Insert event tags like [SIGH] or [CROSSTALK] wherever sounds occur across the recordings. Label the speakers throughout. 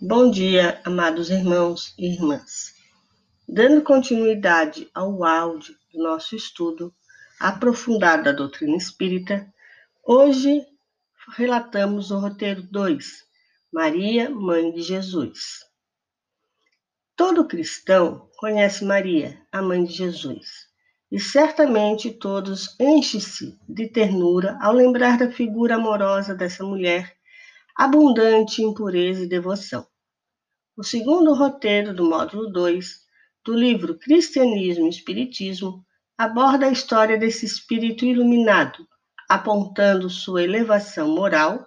Speaker 1: Bom dia, amados irmãos e irmãs. Dando continuidade ao áudio do nosso estudo aprofundado da doutrina espírita, hoje relatamos o roteiro 2, Maria, Mãe de Jesus. Todo cristão conhece Maria, a Mãe de Jesus, e certamente todos enchem-se de ternura ao lembrar da figura amorosa dessa mulher abundante em pureza e devoção. O segundo roteiro do módulo 2 do livro Cristianismo e Espiritismo aborda a história desse espírito iluminado, apontando sua elevação moral,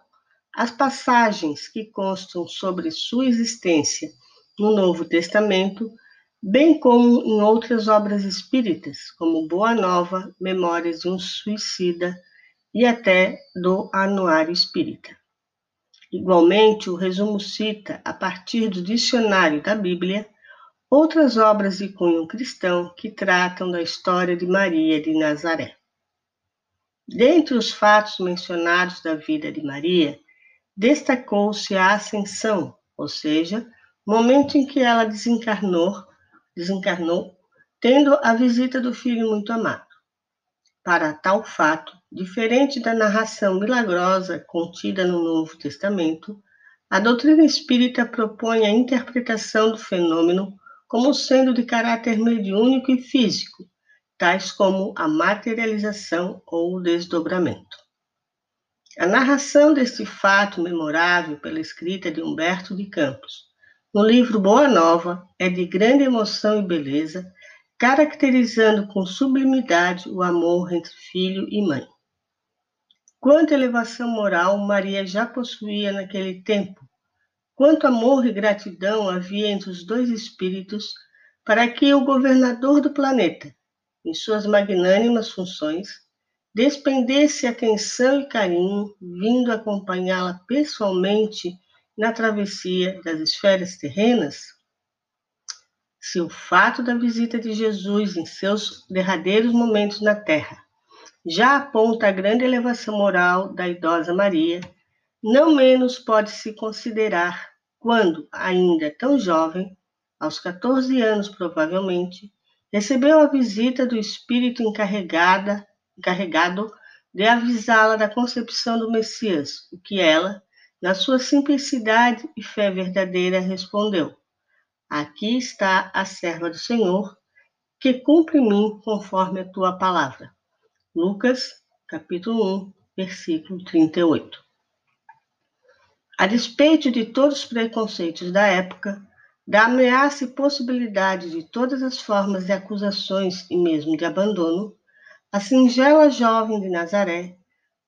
Speaker 1: as passagens que constam sobre sua existência no Novo Testamento, bem como em outras obras espíritas, como Boa Nova, Memórias de um Suicida e até do Anuário Espírita. Igualmente, o resumo cita, a partir do dicionário da Bíblia, outras obras de cunho cristão que tratam da história de Maria de Nazaré. Dentre os fatos mencionados da vida de Maria, destacou-se a ascensão, ou seja, momento em que ela desencarnou, desencarnou, tendo a visita do filho muito amado. Para tal fato, diferente da narração milagrosa contida no Novo Testamento, a doutrina espírita propõe a interpretação do fenômeno como sendo de caráter mediúnico e físico, tais como a materialização ou o desdobramento. A narração deste fato memorável pela escrita de Humberto de Campos, no livro Boa Nova, é de grande emoção e beleza, caracterizando com sublimidade o amor entre filho e mãe. Quanta elevação moral Maria já possuía naquele tempo, quanto amor e gratidão havia entre os dois espíritos para que o governador do planeta, em suas magnânimas funções, despendesse atenção e carinho, vindo acompanhá-la pessoalmente na travessia das esferas terrenas? se o fato da visita de Jesus em seus derradeiros momentos na terra já aponta a grande elevação moral da idosa Maria, não menos pode-se considerar quando, ainda tão jovem, aos 14 anos provavelmente, recebeu a visita do espírito encarregada, encarregado de avisá-la da concepção do Messias, o que ela, na sua simplicidade e fé verdadeira, respondeu: Aqui está a serva do Senhor, que cumpre em mim conforme a tua palavra. Lucas, capítulo 1, versículo 38. A despeito de todos os preconceitos da época, da ameaça e possibilidade de todas as formas de acusações e mesmo de abandono, a singela jovem de Nazaré,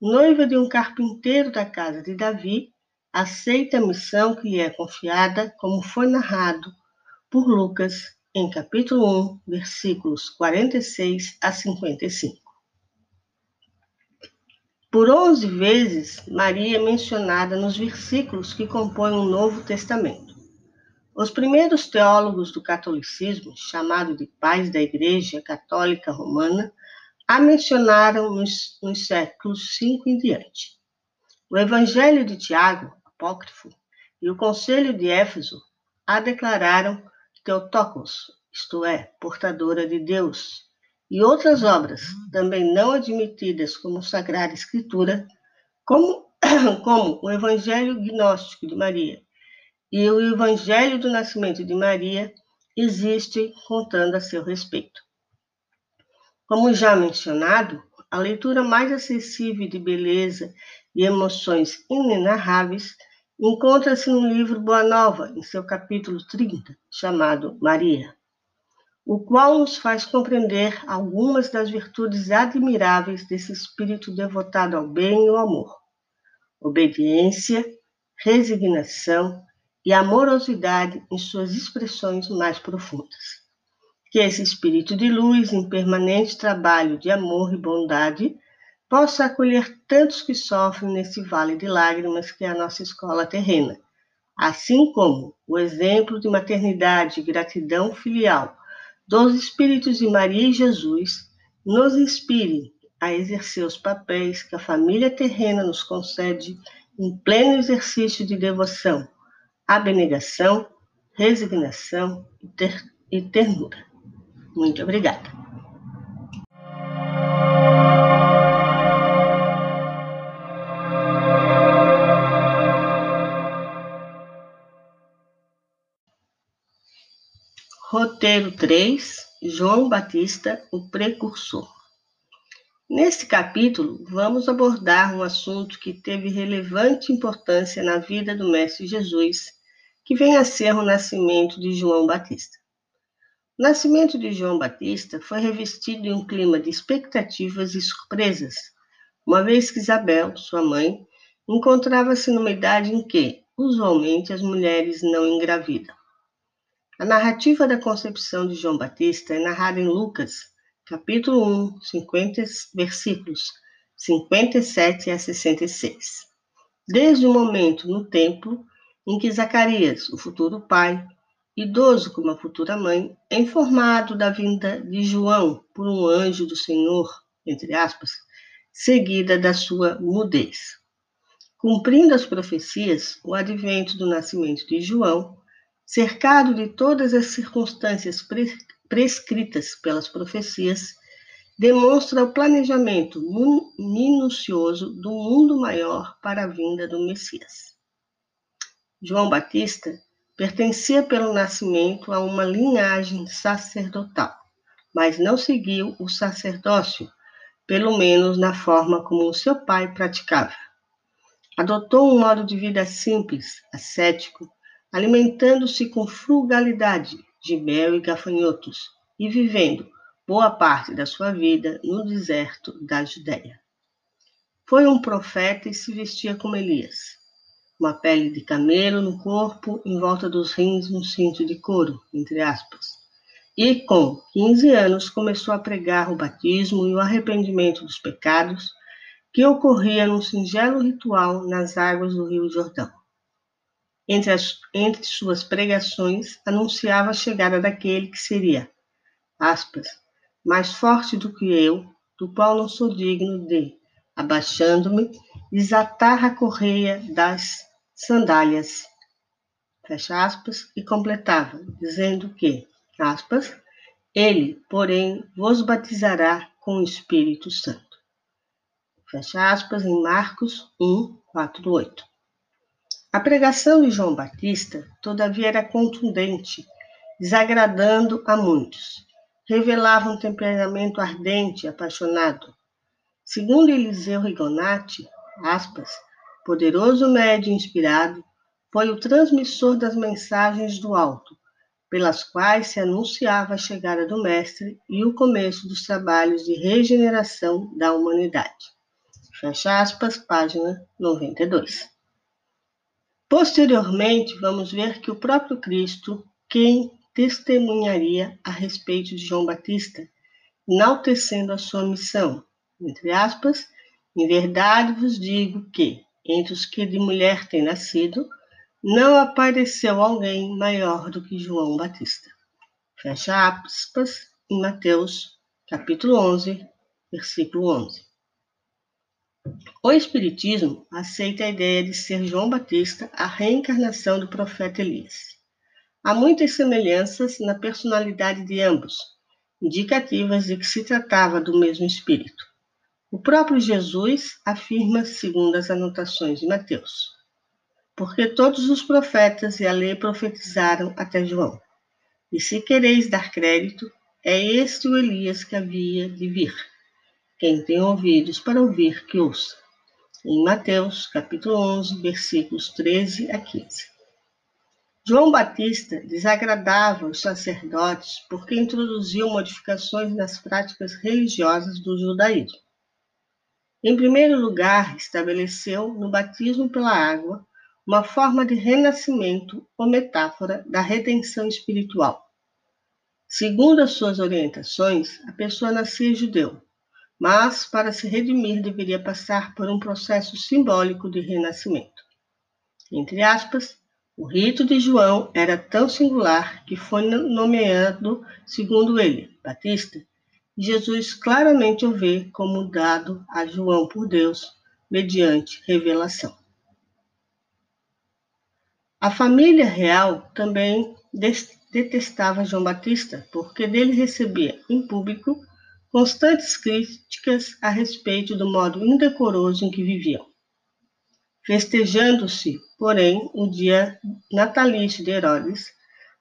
Speaker 1: noiva de um carpinteiro da casa de Davi, aceita a missão que lhe é confiada, como foi narrado por Lucas, em capítulo 1, versículos 46 a 55. Por onze vezes, Maria é mencionada nos versículos que compõem o Novo Testamento. Os primeiros teólogos do catolicismo, chamados de pais da Igreja Católica Romana, a mencionaram nos, nos séculos 5 em diante. O Evangelho de Tiago, apócrifo, e o Conselho de Éfeso a declararam Teotocos, isto é, portadora de Deus, e outras obras, também não admitidas como Sagrada Escritura, como, [COUGHS] como o Evangelho Gnóstico de Maria e o Evangelho do Nascimento de Maria, existem contando a seu respeito. Como já mencionado, a leitura mais acessível de beleza e emoções inenarráveis encontra-se no livro Boa Nova, em seu capítulo 30, chamado Maria, o qual nos faz compreender algumas das virtudes admiráveis desse espírito devotado ao bem e ao amor: obediência, resignação e amorosidade em suas expressões mais profundas. Que esse espírito de luz, em permanente trabalho de amor e bondade, possa acolher tantos que sofrem nesse vale de lágrimas que é a nossa escola terrena, assim como o exemplo de maternidade e gratidão filial dos Espíritos de Maria e Jesus nos inspire a exercer os papéis que a família terrena nos concede em pleno exercício de devoção, abnegação, resignação e, e ternura. Muito obrigada. Roteiro 3 João Batista, o Precursor. Neste capítulo, vamos abordar um assunto que teve relevante importância na vida do Mestre Jesus, que vem a ser o nascimento de João Batista. O nascimento de João Batista foi revestido em um clima de expectativas e surpresas, uma vez que Isabel, sua mãe, encontrava-se numa idade em que, usualmente, as mulheres não engravidam. A narrativa da concepção de João Batista é narrada em Lucas, capítulo 1, 50, versículos 57 a 66. Desde o momento no templo em que Zacarias, o futuro pai, idoso como a futura mãe, é informado da vinda de João por um anjo do Senhor, entre aspas, seguida da sua mudez. Cumprindo as profecias, o advento do nascimento de João, cercado de todas as circunstâncias prescritas pelas profecias, demonstra o planejamento minucioso do mundo maior para a vinda do Messias. João Batista pertencia pelo nascimento a uma linhagem sacerdotal, mas não seguiu o sacerdócio, pelo menos na forma como seu pai praticava. Adotou um modo de vida simples, ascético, alimentando-se com frugalidade, de mel e gafanhotos, e vivendo boa parte da sua vida no deserto da Judéia. Foi um profeta e se vestia como Elias. Uma pele de camelo no corpo, em volta dos rins um cinto de couro, entre aspas. E com 15 anos começou a pregar o batismo e o arrependimento dos pecados que ocorria num singelo ritual nas águas do Rio Jordão. Entre, as, entre suas pregações, anunciava a chegada daquele que seria, aspas, mais forte do que eu, do qual não sou digno de, abaixando-me, desatar a correia das sandálias, fecha aspas, e completava, dizendo que, aspas, ele, porém, vos batizará com o Espírito Santo. Fecha aspas, em Marcos 1, 4, 8. A pregação de João Batista, todavia, era contundente, desagradando a muitos. Revelava um temperamento ardente e apaixonado. Segundo Eliseu Rigonati, aspas, poderoso médio inspirado, foi o transmissor das mensagens do alto, pelas quais se anunciava a chegada do Mestre e o começo dos trabalhos de regeneração da humanidade. Fecha aspas, página 92. Posteriormente, vamos ver que o próprio Cristo, quem testemunharia a respeito de João Batista, enaltecendo a sua missão, entre aspas, em verdade vos digo que, entre os que de mulher têm nascido, não apareceu alguém maior do que João Batista. Fecha aspas em Mateus, capítulo 11, versículo 11. O Espiritismo aceita a ideia de ser João Batista a reencarnação do profeta Elias. Há muitas semelhanças na personalidade de ambos, indicativas de que se tratava do mesmo espírito. O próprio Jesus afirma, segundo as anotações de Mateus, porque todos os profetas e a lei profetizaram até João. E se quereis dar crédito, é este o Elias que havia de vir. Quem tem ouvidos para ouvir, que ouça. Em Mateus, capítulo 11, versículos 13 a 15. João Batista desagradava os sacerdotes porque introduziu modificações nas práticas religiosas do judaísmo. Em primeiro lugar, estabeleceu no batismo pela água uma forma de renascimento ou metáfora da redenção espiritual. Segundo as suas orientações, a pessoa nascia judeu, mas para se redimir deveria passar por um processo simbólico de renascimento. Entre aspas, o rito de João era tão singular que foi nomeado, segundo ele, Batista, e Jesus claramente o vê como dado a João por Deus mediante revelação. A família real também detestava João Batista, porque dele recebia, em público, constantes críticas a respeito do modo indecoroso em que viviam. Festejando-se, porém, o dia natalício de Herodes,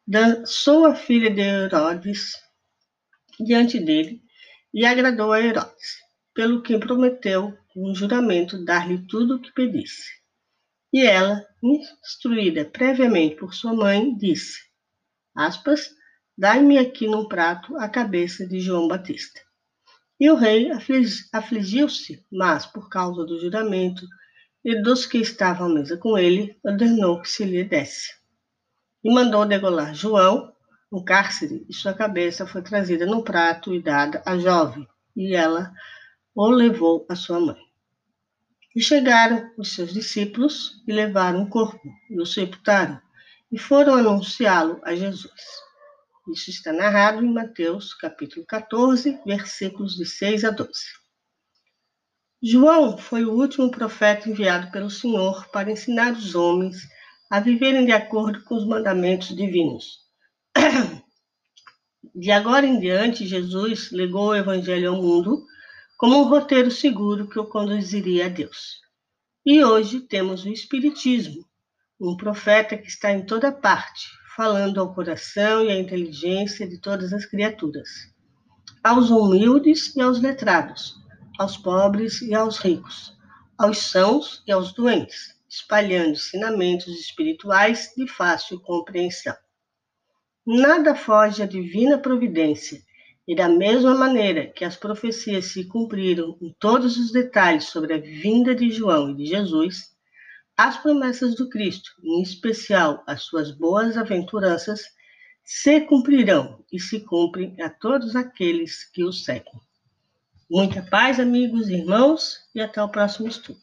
Speaker 1: dançou a filha de Herodes diante dele e agradou a Herodes, pelo que prometeu um juramento dar-lhe tudo o que pedisse. E ela, instruída previamente por sua mãe, disse: aspas, Dai-me aqui num prato a cabeça de João Batista. E o rei afligiu-se, mas, por causa do juramento e dos que estavam à mesa com ele, ordenou que se lhe desse. E mandou degolar João no cárcere, e sua cabeça foi trazida no prato e dada à jovem, e ela o levou à sua mãe. E chegaram os seus discípulos e levaram o corpo e o sepultaram, e foram anunciá-lo a Jesus. Isso está narrado em Mateus, capítulo 14, versículos de 6 a 12. João foi o último profeta enviado pelo Senhor para ensinar os homens a viverem de acordo com os mandamentos divinos. De agora em diante, Jesus legou o Evangelho ao mundo como um roteiro seguro que o conduziria a Deus. E hoje temos o Espiritismo, um profeta que está em toda parte, falando ao coração e à inteligência de todas as criaturas, aos humildes e aos letrados aos pobres e aos ricos, aos sãos e aos doentes, espalhando ensinamentos espirituais de fácil compreensão. Nada foge à divina providência, e da mesma maneira que as profecias se cumpriram em todos os detalhes sobre a vinda de João e de Jesus, as promessas do Cristo, em especial as suas boas aventuranças, se cumprirão e se cumprem a todos aqueles que o seguem. Muita paz, amigos e irmãos, e até o próximo estudo.